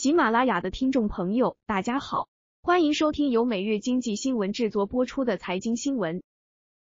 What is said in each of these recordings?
喜马拉雅的听众朋友，大家好，欢迎收听由每日经济新闻制作播出的财经新闻。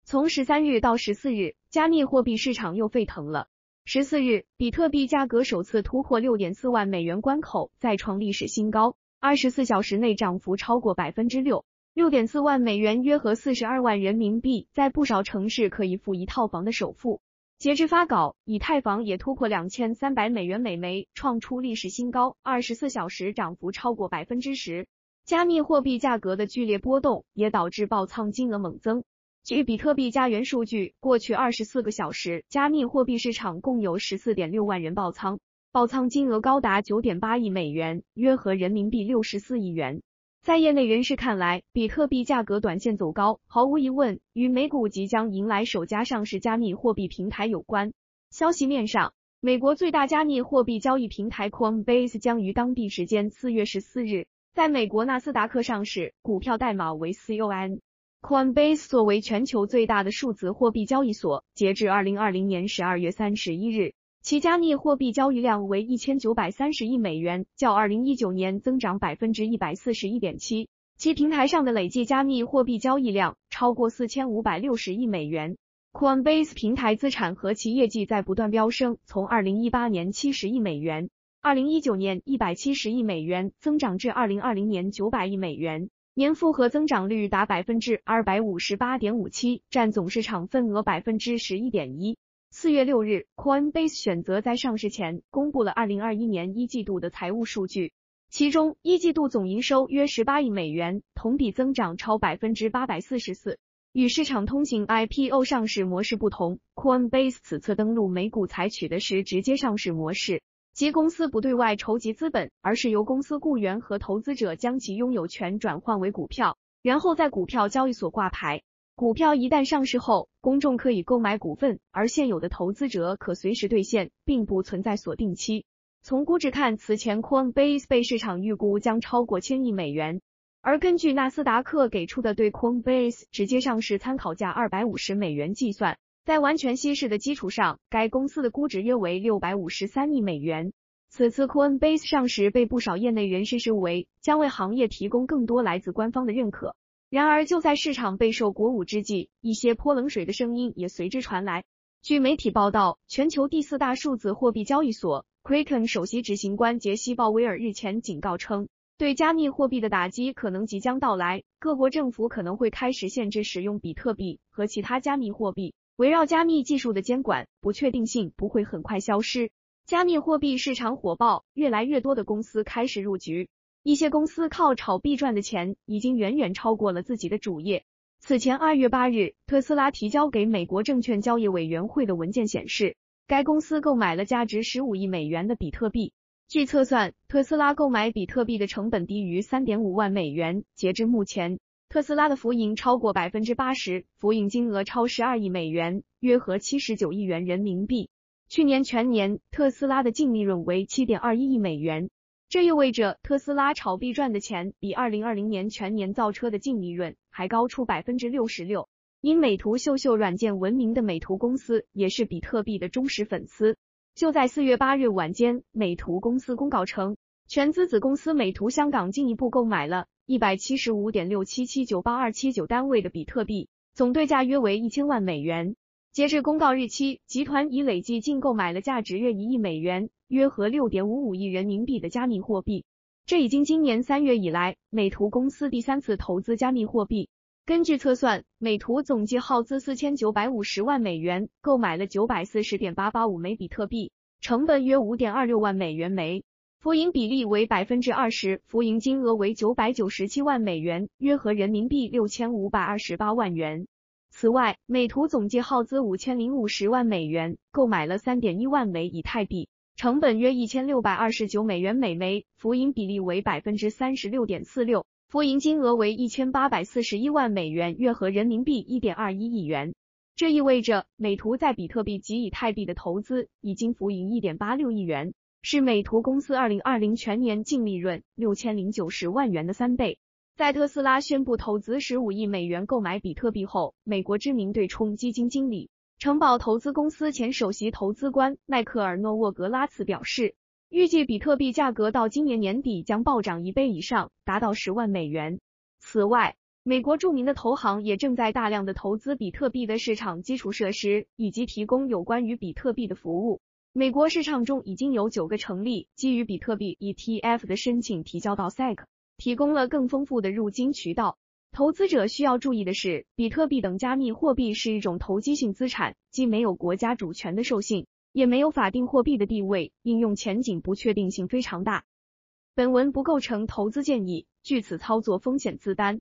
从十三日到十四日，加密货币市场又沸腾了。十四日，比特币价格首次突破六点四万美元关口，再创历史新高，二十四小时内涨幅超过百分之六。六点四万美元约合四十二万人民币，在不少城市可以付一套房的首付。截至发稿，以太坊也突破两千三百美元每枚，创出历史新高，二十四小时涨幅超过百分之十。加密货币价格的剧烈波动也导致爆仓金额猛增。据比特币家园数据，过去二十四个小时，加密货币市场共有十四点六万人爆仓，爆仓金额高达九点八亿美元，约合人民币六十四亿元。在业内人士看来，比特币价格短线走高，毫无疑问与美股即将迎来首家上市加密货币平台有关。消息面上，美国最大加密货币交易平台 Coinbase 将于当地时间四月十四日在美国纳斯达克上市，股票代码为 CON。Coinbase 作为全球最大的数字货币交易所，截至二零二零年十二月三十一日。其加密货币交易量为一千九百三十亿美元，较二零一九年增长百分之一百四十一点七。其平台上的累计加密货币交易量超过四千五百六十亿美元。Coinbase 平台资产和其业绩在不断飙升，从二零一八年七十亿美元，二零一九年一百七十亿美元，增长至二零二零年九百亿美元，年复合增长率达百分之二百五十八点五七，占总市场份额百分之十一点一。四月六日，Coinbase 选择在上市前公布了二零二一年一季度的财务数据，其中一季度总营收约十八亿美元，同比增长超百分之八百四十四。与市场通行 IPO 上市模式不同，Coinbase 此次登陆美股采取的是直接上市模式，即公司不对外筹集资本，而是由公司雇员和投资者将其拥有权转换为股票，然后在股票交易所挂牌。股票一旦上市后，公众可以购买股份，而现有的投资者可随时兑现，并不存在锁定期。从估值看，此前 Coinbase 被市场预估将超过千亿美元，而根据纳斯达克给出的对 Coinbase 直接上市参考价二百五十美元计算，在完全稀释的基础上，该公司的估值约为六百五十三亿美元。此次 Coinbase 上市被不少业内人士视为将为行业提供更多来自官方的认可。然而，就在市场备受鼓舞之际，一些泼冷水的声音也随之传来。据媒体报道，全球第四大数字货币交易所 Kraken 首席执行官杰西·鲍威尔日前警告称，对加密货币的打击可能即将到来，各国政府可能会开始限制使用比特币和其他加密货币。围绕加密技术的监管不确定性不会很快消失。加密货币市场火爆，越来越多的公司开始入局。一些公司靠炒币赚的钱已经远远超过了自己的主业。此前二月八日，特斯拉提交给美国证券交易委员会的文件显示，该公司购买了价值十五亿美元的比特币。据测算，特斯拉购买比特币的成本低于三点五万美元。截至目前，特斯拉的浮盈超过百分之八十，浮盈金额超十二亿美元，约合七十九亿元人民币。去年全年，特斯拉的净利润为七点二一亿美元。这意味着特斯拉炒币赚的钱比二零二零年全年造车的净利润还高出百分之六十六。因美图秀秀软件闻名的美图公司也是比特币的忠实粉丝。就在四月八日晚间，美图公司公告称，全资子公司美图香港进一步购买了一百七十五点六七七九八二七九单位的比特币，总对价约为一千万美元。截至公告日期，集团已累计净购买了价值约一亿美元。约合六点五五亿人民币的加密货币，这已经今年三月以来美图公司第三次投资加密货币。根据测算，美图总计耗资四千九百五十万美元，购买了九百四十点八八五枚比特币，成本约五点二六万美元枚，浮盈比例为百分之二十，浮盈金额为九百九十七万美元，约合人民币六千五百二十八万元。此外，美图总计耗资五千零五十万美元，购买了三点一万枚以太币。成本约一千六百二十九美元每枚，浮盈比例为百分之三十六点四六，浮盈金额为一千八百四十一万美元，约合人民币一点二一亿元。这意味着美图在比特币及以太币的投资已经浮盈一点八六亿元，是美图公司二零二零全年净利润六千零九十万元的三倍。在特斯拉宣布投资十五亿美元购买比特币后，美国知名对冲基金经理。城堡投资公司前首席投资官迈克尔·诺沃格拉茨表示，预计比特币价格到今年年底将暴涨一倍以上，达到十万美元。此外，美国著名的投行也正在大量的投资比特币的市场基础设施，以及提供有关于比特币的服务。美国市场中已经有九个成立基于比特币 ETF 的申请提交到 SEC，提供了更丰富的入金渠道。投资者需要注意的是，比特币等加密货币是一种投机性资产，既没有国家主权的授信，也没有法定货币的地位，应用前景不确定性非常大。本文不构成投资建议，据此操作风险自担。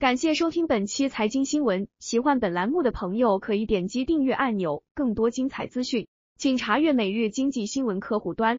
感谢收听本期财经新闻，喜欢本栏目的朋友可以点击订阅按钮，更多精彩资讯，请查阅每日经济新闻客户端。